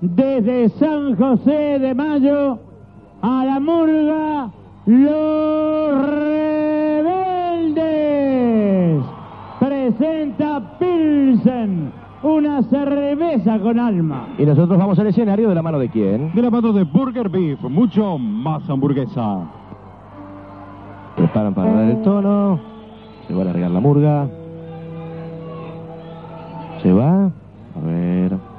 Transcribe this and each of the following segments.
desde San José de Mayo a la murga Los Rebeldes. Presenta Pilsen, una cerveza con alma. Y nosotros vamos al escenario de la mano de quién? De la mano de Burger Beef, mucho más hamburguesa. Preparan para dar el tono, se va a largar la murga. Se va, a ver.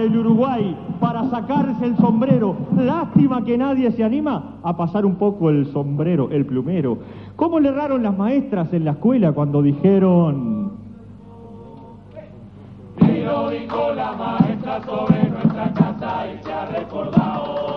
el Uruguay para sacarse el sombrero. Lástima que nadie se anima a pasar un poco el sombrero, el plumero. ¿Cómo le erraron las maestras en la escuela cuando dijeron... Y lo dijo la maestra sobre nuestra casa y se ha recordado.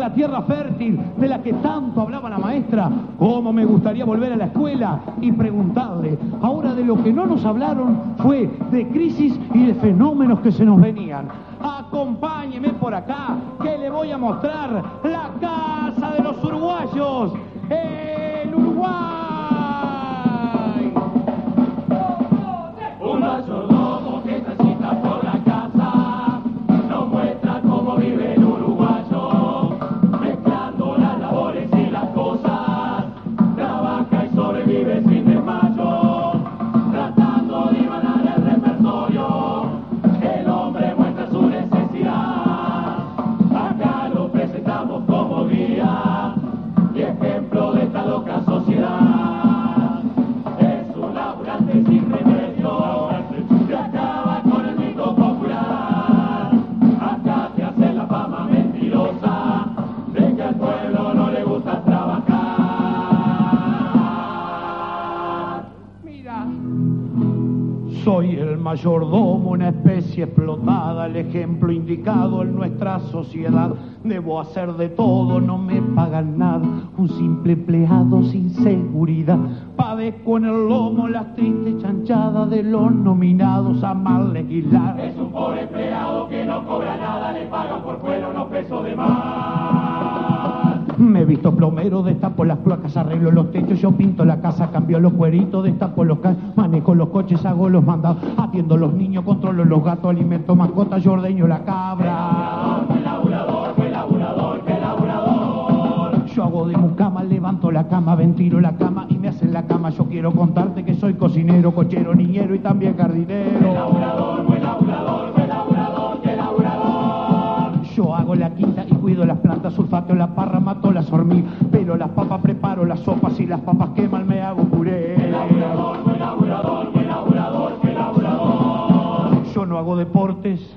La tierra fértil de la que tanto hablaba la maestra? ¿Cómo me gustaría volver a la escuela y preguntarle? Ahora de lo que no nos hablaron fue de crisis y de fenómenos que se nos venían. Acompáñeme por acá, que le voy a mostrar la casa de los uruguayos, mayordomo, una especie explotada, el ejemplo indicado en nuestra sociedad. Debo hacer de todo, no me pagan nada, un simple empleado sin seguridad. Padezco en el lomo las tristes chanchadas de los nominados a mal legislar. Es un pobre empleado que no cobra nada, le pagan por fuera unos pesos de más. Me he visto plomero, destapo las placas, arreglo los techos, yo pinto la casa, cambio los cueritos, destapo los ca manejo los coches, hago los mandados, atiendo los niños, controlo los gatos, alimento mascotas, yo ordeño la cabra. Fue laburador, fue laburador, fue laburador. Yo hago de mucama, levanto la cama, ventilo la cama y me hacen la cama. Yo quiero contarte que soy cocinero, cochero, niñero y también jardinero. Laburador, fue laburador, fue laburador, fue laburador. Yo hago la quinta las plantas, sulfato la parra, mato las hormigas. Pero las papas preparo las sopas y las papas queman, me hago puré. Yo no hago deportes,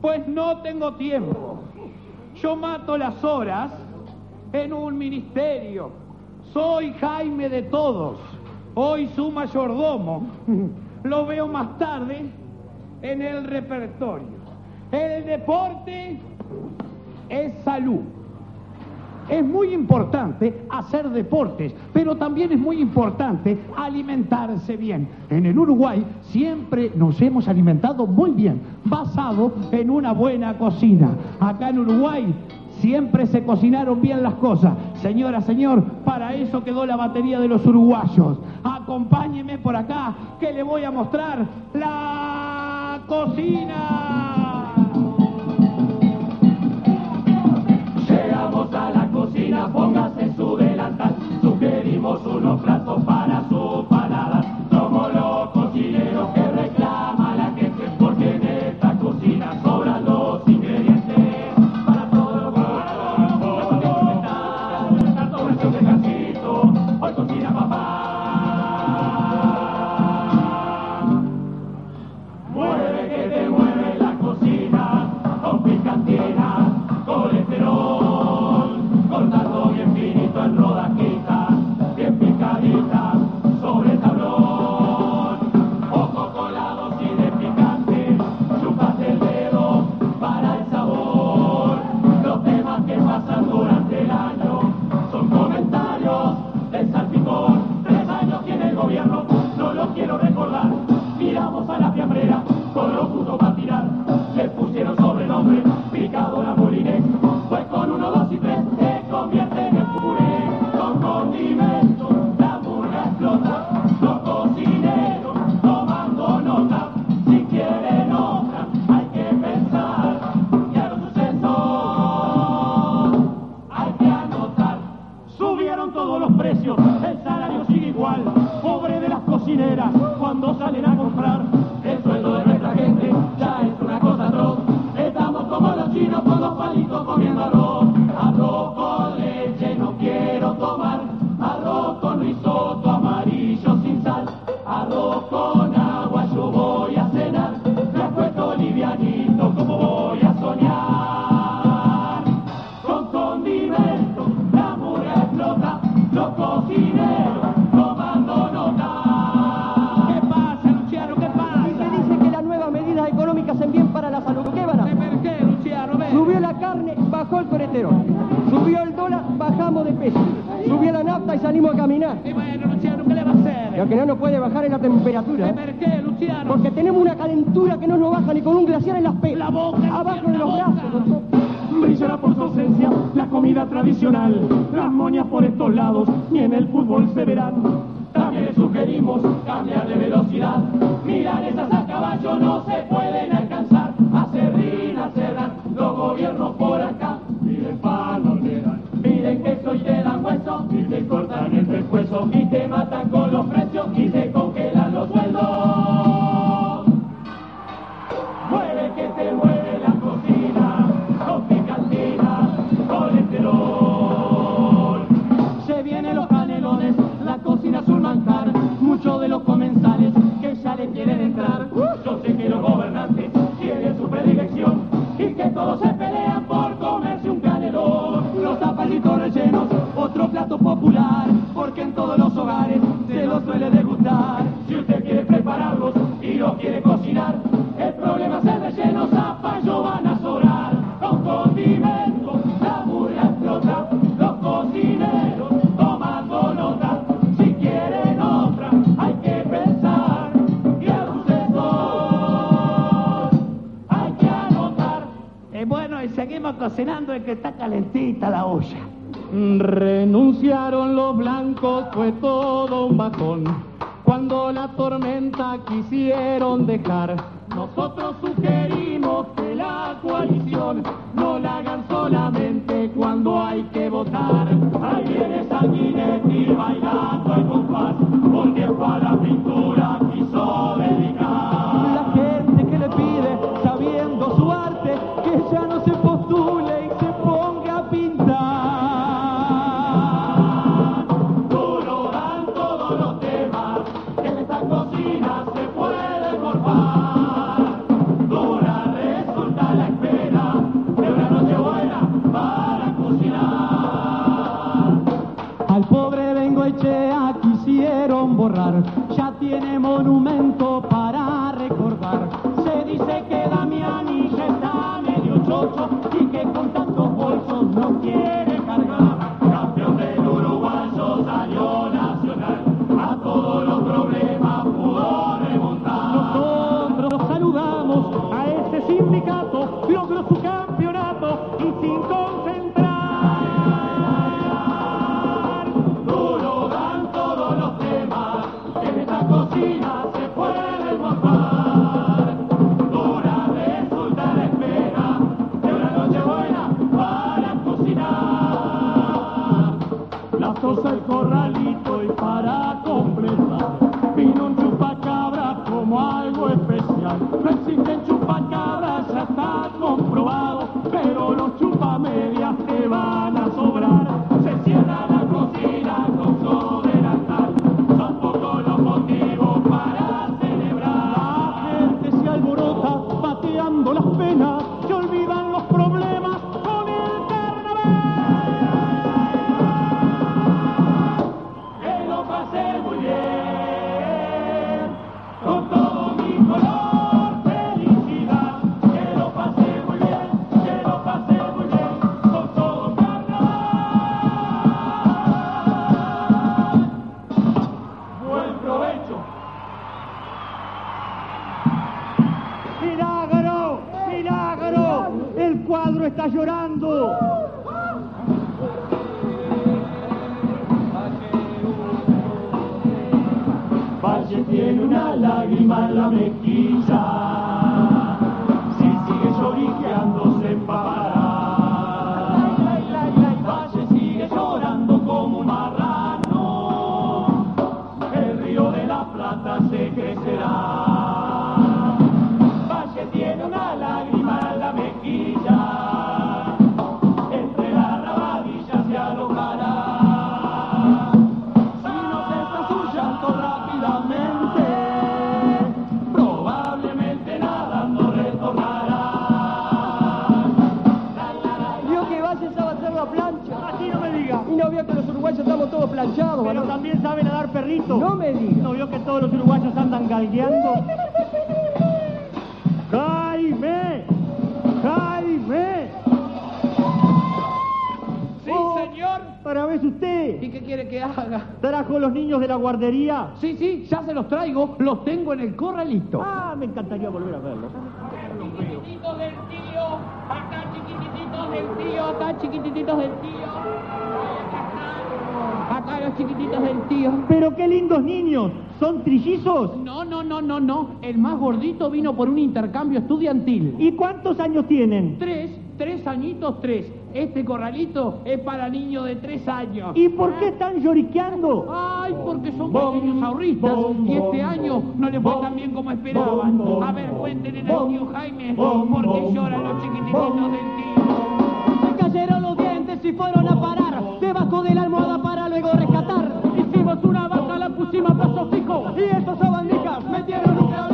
pues no tengo tiempo. Yo mato las horas en un ministerio. Soy Jaime de todos. Hoy su mayordomo. Lo veo más tarde en el repertorio. El deporte es salud. Es muy importante hacer deportes, pero también es muy importante alimentarse bien. En el Uruguay siempre nos hemos alimentado muy bien, basado en una buena cocina. Acá en Uruguay siempre se cocinaron bien las cosas. Señora, señor, para eso quedó la batería de los uruguayos. Acompáñeme por acá, que le voy a mostrar la cocina. Póngase su delantal. Sugerimos unos platos para su so que ya no se postule y se ponga a pintar. Duro dan todos los temas, que en esta cocina se puede morfar. Dura resulta la espera de una noche buena para cocinar. Al pobre Bengoechea quisieron borrar, ya tiene monumento Pero también sabe nadar perrito. No me digas. ¿No vio que todos los uruguayos andan galgueando? ¡Jaime! ¡Jaime! Sí, Oh, señor. Para ver usted. ¿Y qué quiere que haga? ¿Trajo los niños de la guardería? Sí, sí, ya se los traigo, los tengo en el corralito. Ah, me encantaría volver a verlos. Chiquititos del tío, acá chiquititos del tío, acá chiquititos del tío. Acá los chiquititos del tío. Pero qué lindos niños. ¿Son trillizos? No, no, no, no, no. El más gordito vino por un intercambio estudiantil. ¿Y cuántos años tienen? Tres, tres añitos, tres. Este corralito es para niños de tres años. ¿Y por qué están lloriqueando? Ay, porque son pequeños ahorristas y este año no les fue tan bien como esperaban. A ver, cuéntenle al tío Jaime por qué lloran los chiquititos del tío. Se cayeron los dientes y fueron a parar debajo de la almohada para luego. Hicimos una vaca, la pusimos a paso fijo. Y estos sabandijas metieron un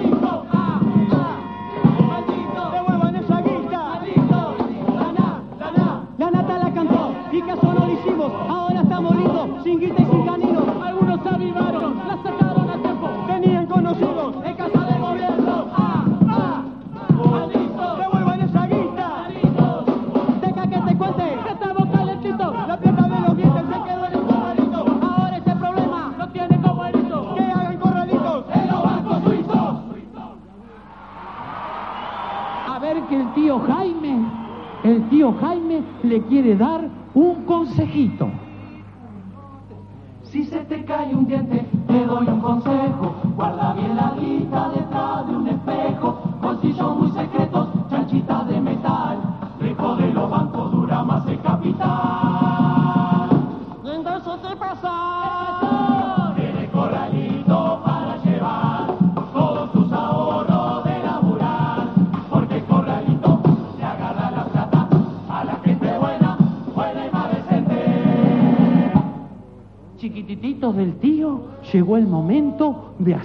Si se te cae un diente,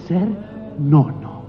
hacer nono.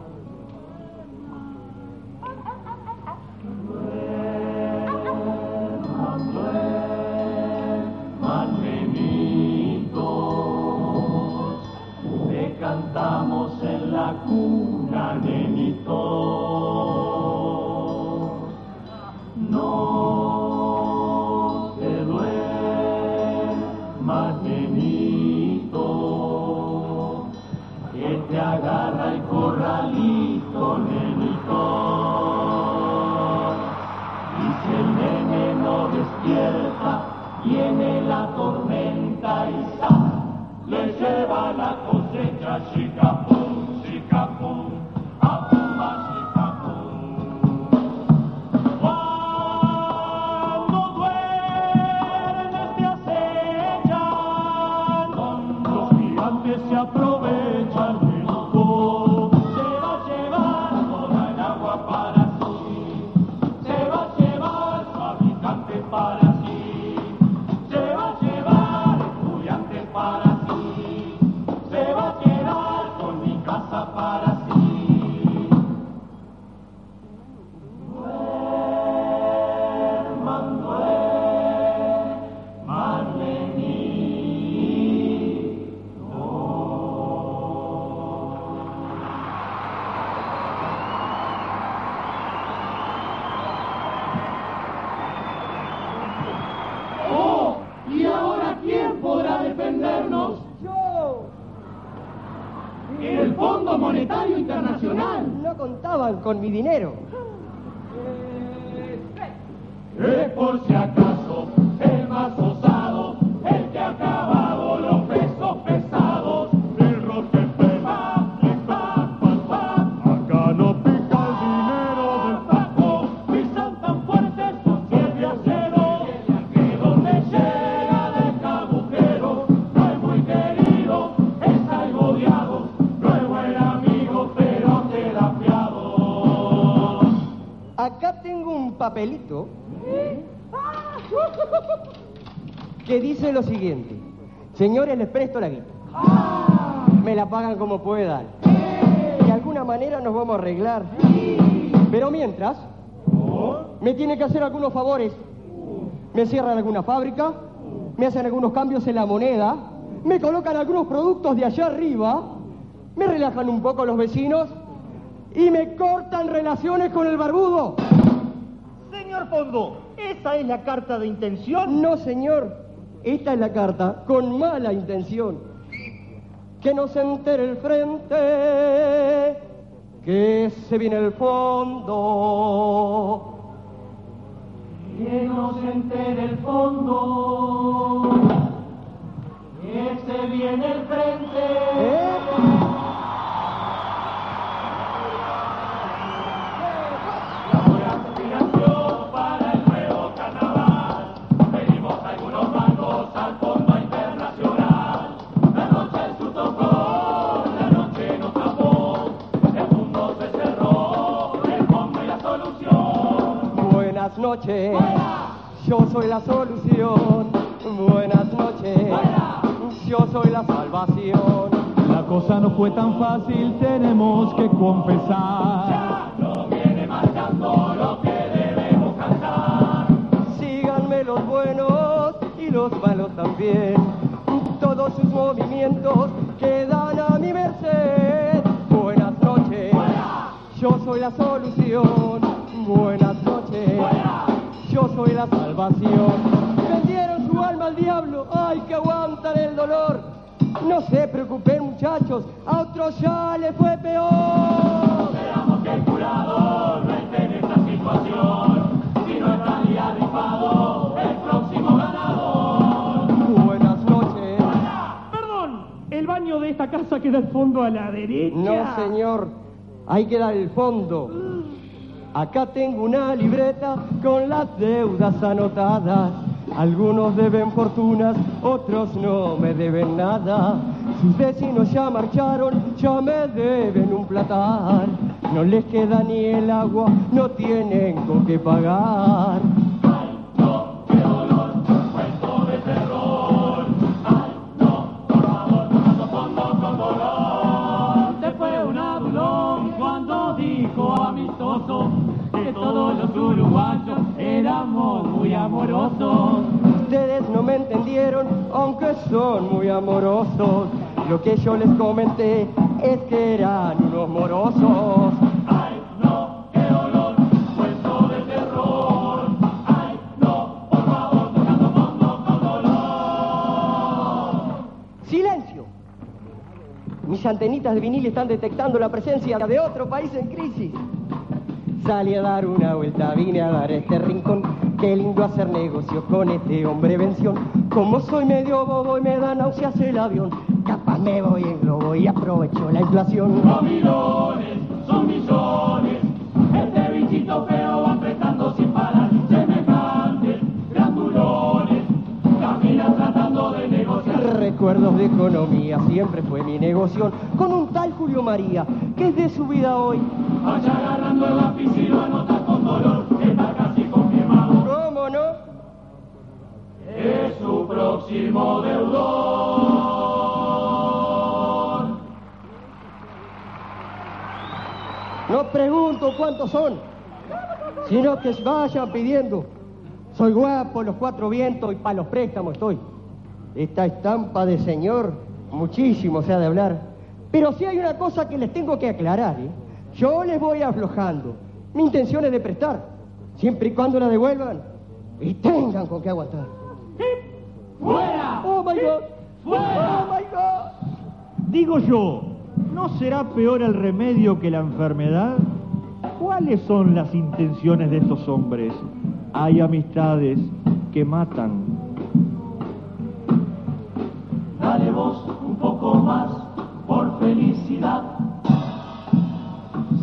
Contaban con mi dinero. Es por si acaso el más papelito que dice lo siguiente. Señores, les presto la guita. Me la pagan como puedan. De alguna manera nos vamos a arreglar. Pero mientras, me tiene que hacer algunos favores. Me cierran alguna fábrica, me hacen algunos cambios en la moneda, me colocan algunos productos de allá arriba, me relajan un poco los vecinos y me cortan relaciones con el barbudo. Señor ¿esa es la carta de intención? No, señor. Esta es la carta con mala intención. Que no se entere el frente, que se viene el fondo. Que no se entere el fondo, fondo. Acá tengo una libreta con las deudas anotadas. Algunos deben fortunas, otros no me deben nada. Sus vecinos ya marcharon, ya me deben un platal. No les queda ni el agua, no tienen con qué pagar. Éramos muy amorosos. Ustedes no me entendieron, aunque son muy amorosos. Lo que yo les comenté es que eran unos morosos. Ay, no, qué dolor, cuento de terror. Ay, no, por favor, tocando fondo con dolor. ¡Silencio! Mis antenitas de vinil están detectando la presencia de otro país en crisis. Salí a dar una vuelta, vine a dar este rincón. Qué lindo hacer negocio con este hombre vención. Como soy medio bobo y me da náuseas el avión, capaz me voy en globo y aprovecho la inflación. Millones, son millones. Este bichito Recuerdos de economía, siempre fue mi negocio. Con un tal Julio María, que es de su vida hoy. Vaya agarrando el lápiz y lo con dolor. Está casi confirmado. ¿Cómo no? Es su próximo deudor. No pregunto cuántos son, sino que vayan pidiendo. Soy guapo, los cuatro vientos y para los préstamos estoy. Esta estampa de señor, muchísimo se ha de hablar. Pero sí hay una cosa que les tengo que aclarar. ¿eh? Yo les voy aflojando. Mi intención es de prestar, siempre y cuando la devuelvan y tengan con qué aguantar. ¡Fuera! ¡Oh, my God! ¡Fuera! ¡Oh, my God! Digo yo, ¿no será peor el remedio que la enfermedad? ¿Cuáles son las intenciones de estos hombres? Hay amistades que matan. Dale un poco más por felicidad.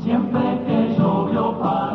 Siempre que llovió paró.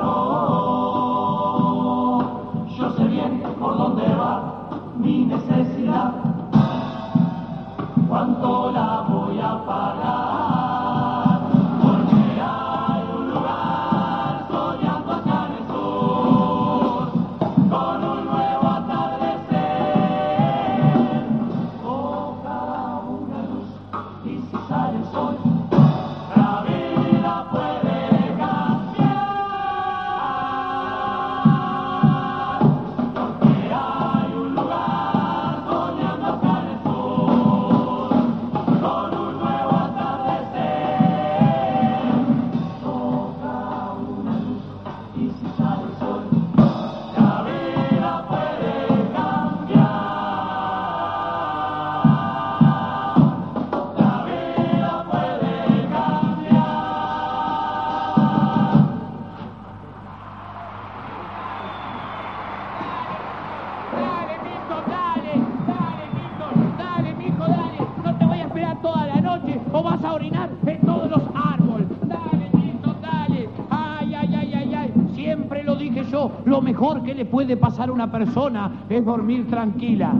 Le puede pasar a una persona es dormir tranquila.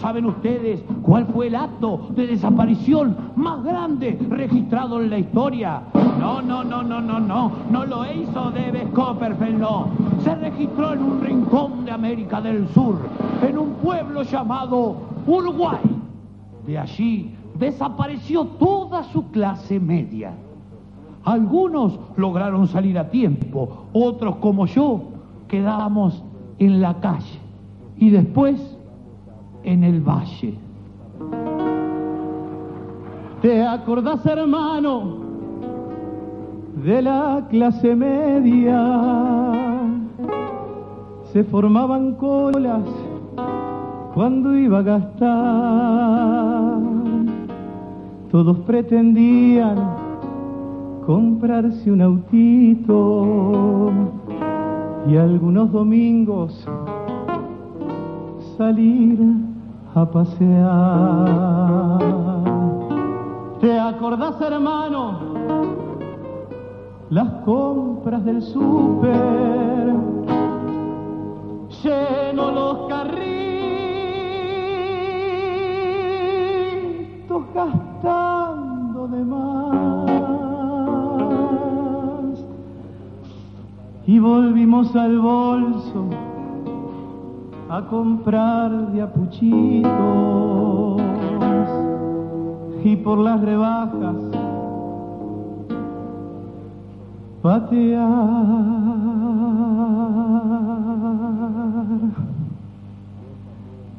¿Saben ustedes cuál fue el acto de desaparición más grande registrado en la historia? No, no, no, no, no, no. No lo hizo David Copperfield, no. Se registró en un rincón de América del Sur, en un pueblo llamado Uruguay. De allí desapareció toda su clase media. Algunos lograron salir a tiempo, otros como yo quedábamos en la calle y después en el valle. ¿Te acordás, hermano, de la clase media? Se formaban colas cuando iba a gastar. Todos pretendían comprarse un autito y algunos domingos salir a pasear. ¿Te acordás, hermano? Las compras del súper, lleno los carritos gastando de más. Y volvimos al bolso a comprar de apuchitos y por las rebajas patear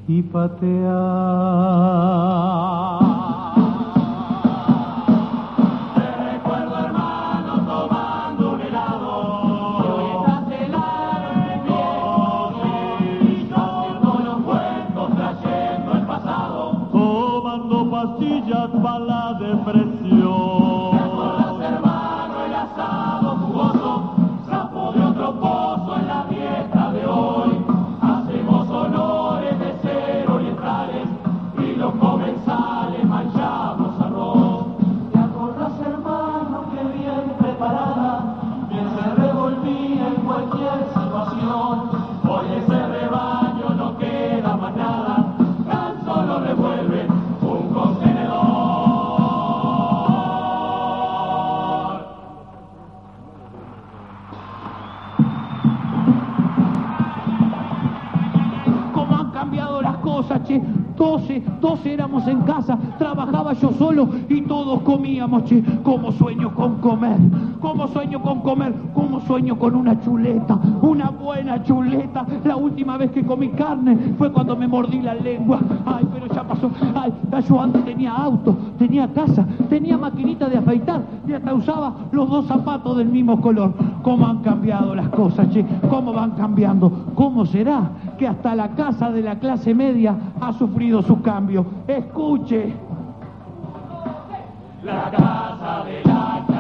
y patear. Y todos comíamos, che. Como sueño con comer, como sueño con comer, como sueño con una chuleta, una buena chuleta. La última vez que comí carne fue cuando me mordí la lengua. Ay, pero ya pasó. Ay, yo antes tenía auto, tenía casa, tenía maquinita de afeitar y hasta usaba los dos zapatos del mismo color. ¿Cómo han cambiado las cosas, che? ¿Cómo van cambiando? ¿Cómo será que hasta la casa de la clase media ha sufrido su cambio? Escuche. La casa de la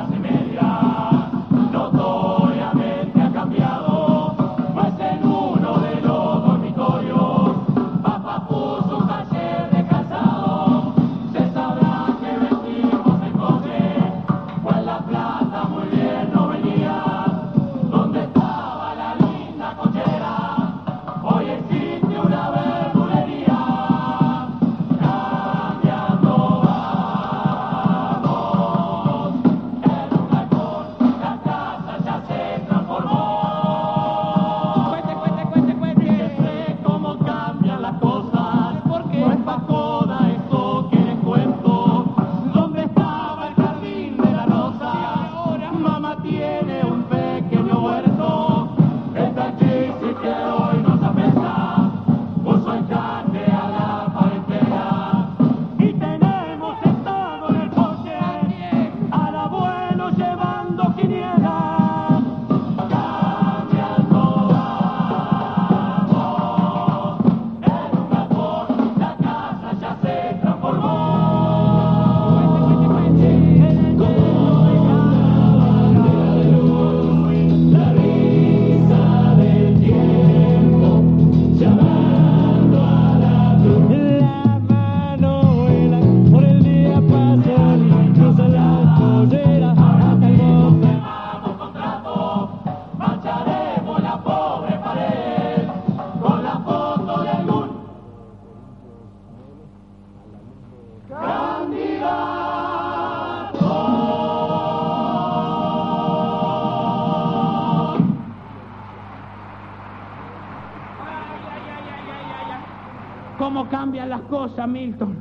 cambian las cosas, Milton.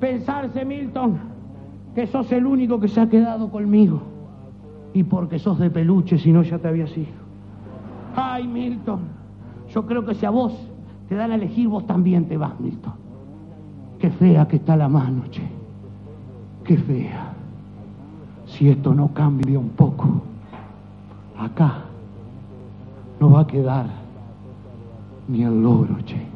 Pensarse, Milton, que sos el único que se ha quedado conmigo. Y porque sos de peluche, si no ya te habías ido. Ay, Milton, yo creo que si a vos te dan a elegir, vos también te vas, Milton. Qué fea que está la mano, che. Qué fea. Si esto no cambia un poco, acá no va a quedar ni el logro, che.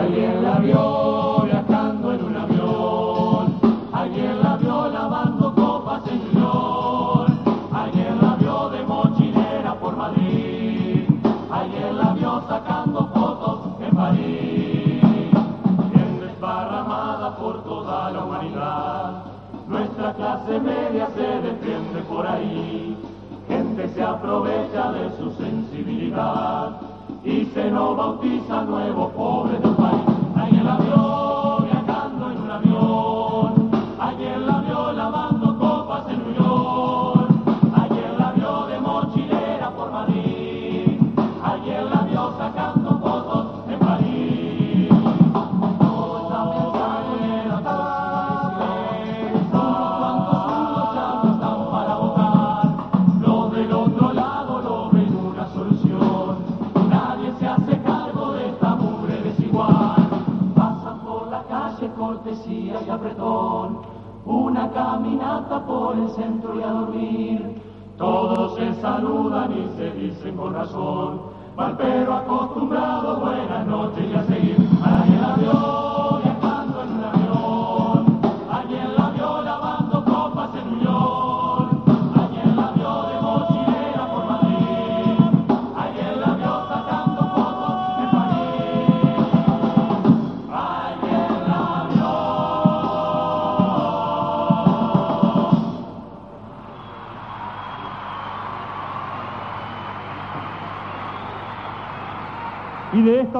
Alguien la vio viajando en un avión, alguien la vio lavando copas en New alguien la vio de mochilera por Madrid, alguien la vio sacando fotos en París. Gente desparramada por toda la humanidad, nuestra clase media se defiende por ahí, gente se aprovecha de su sensibilidad y se nos bautiza nuevo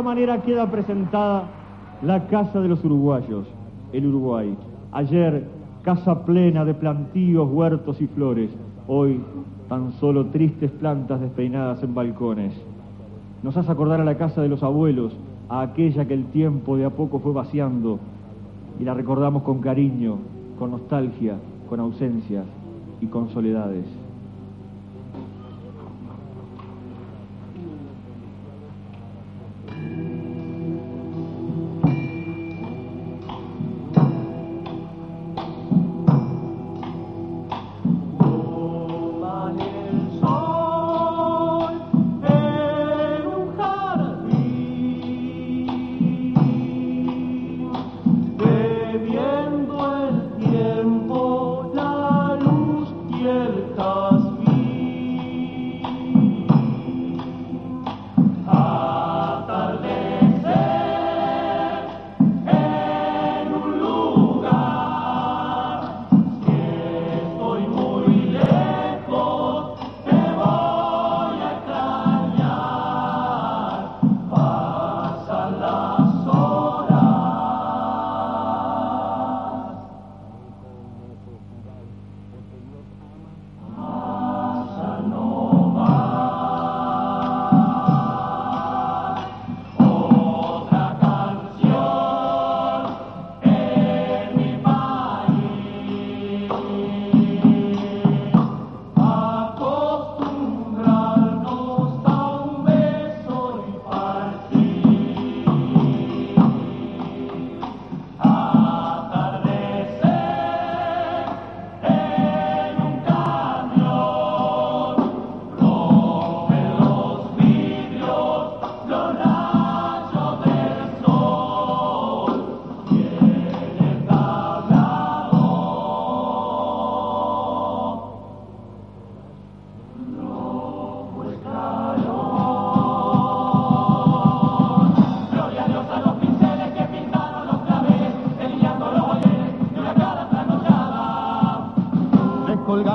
esta manera queda presentada la Casa de los Uruguayos, el Uruguay. Ayer, casa plena de plantíos, huertos y flores. Hoy, tan solo tristes plantas despeinadas en balcones. Nos hace acordar a la casa de los abuelos, a aquella que el tiempo de a poco fue vaciando. Y la recordamos con cariño, con nostalgia, con ausencias y con soledades.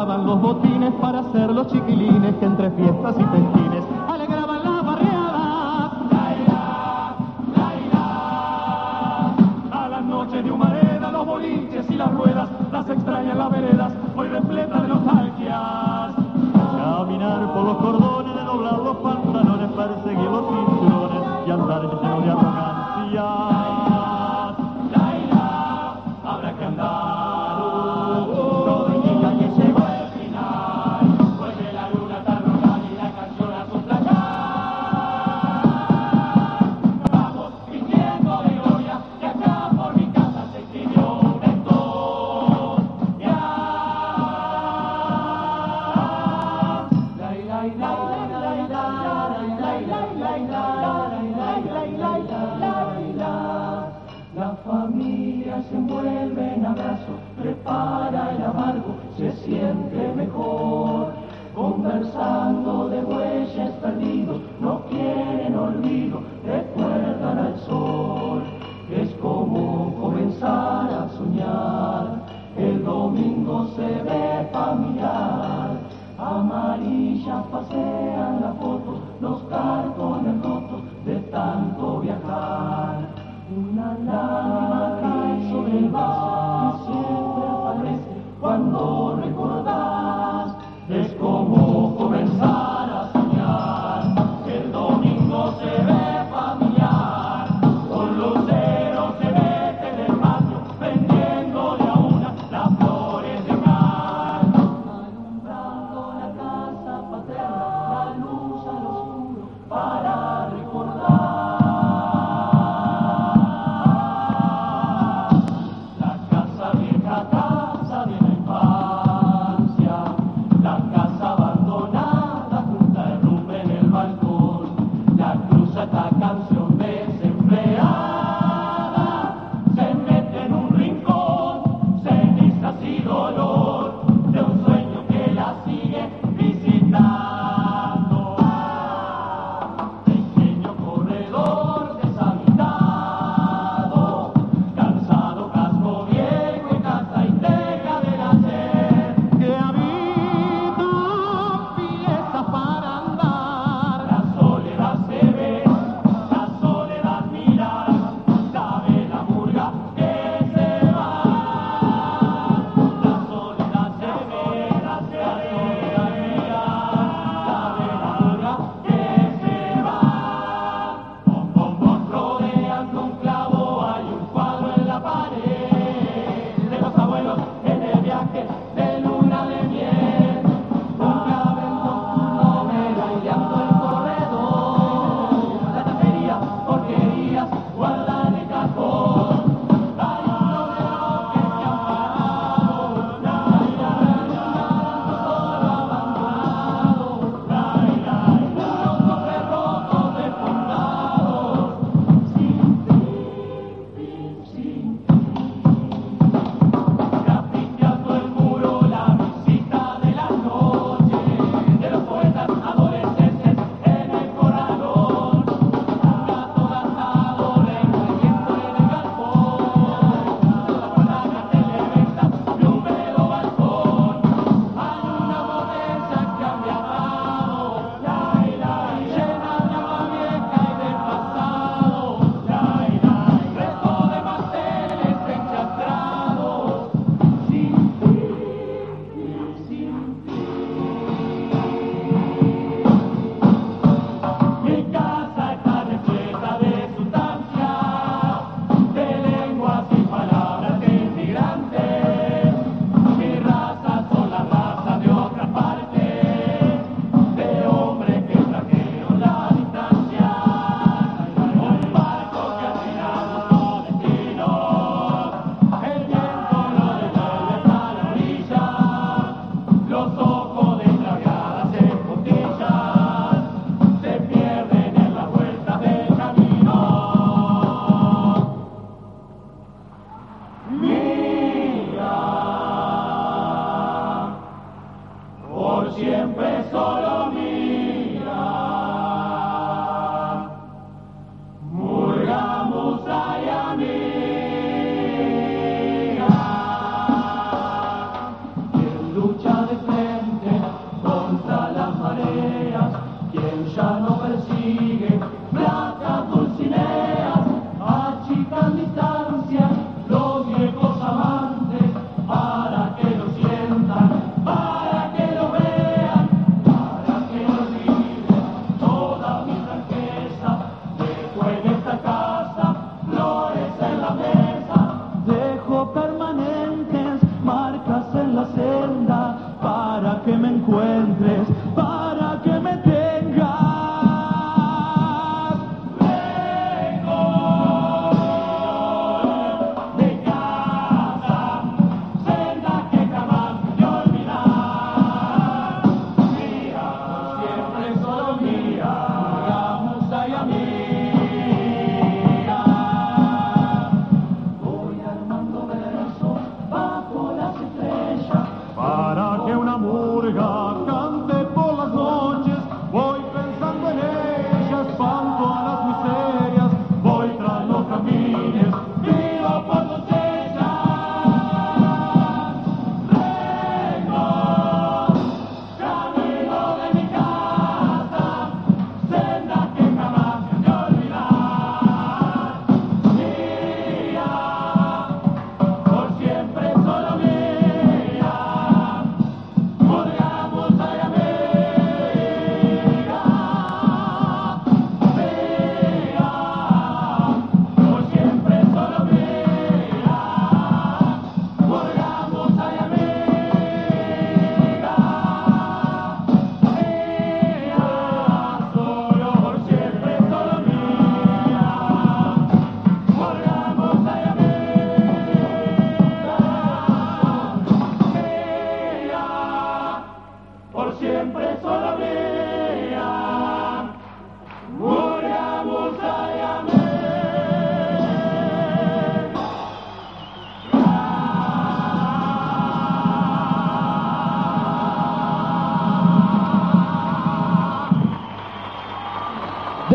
Colgaban los botines para hacer los chiquilines que entre fiestas y festines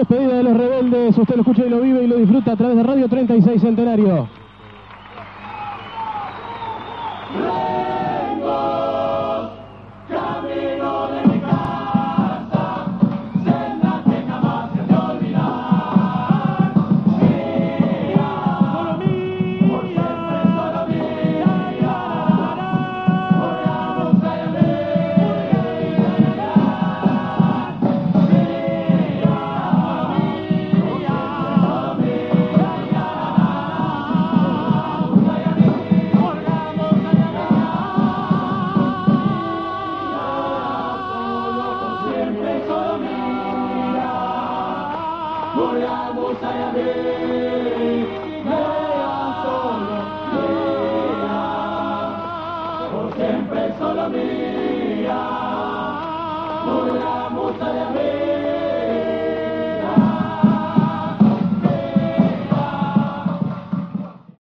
despedida de los rebeldes. Usted lo escucha y lo vive y lo disfruta a través de Radio 36 Centenario.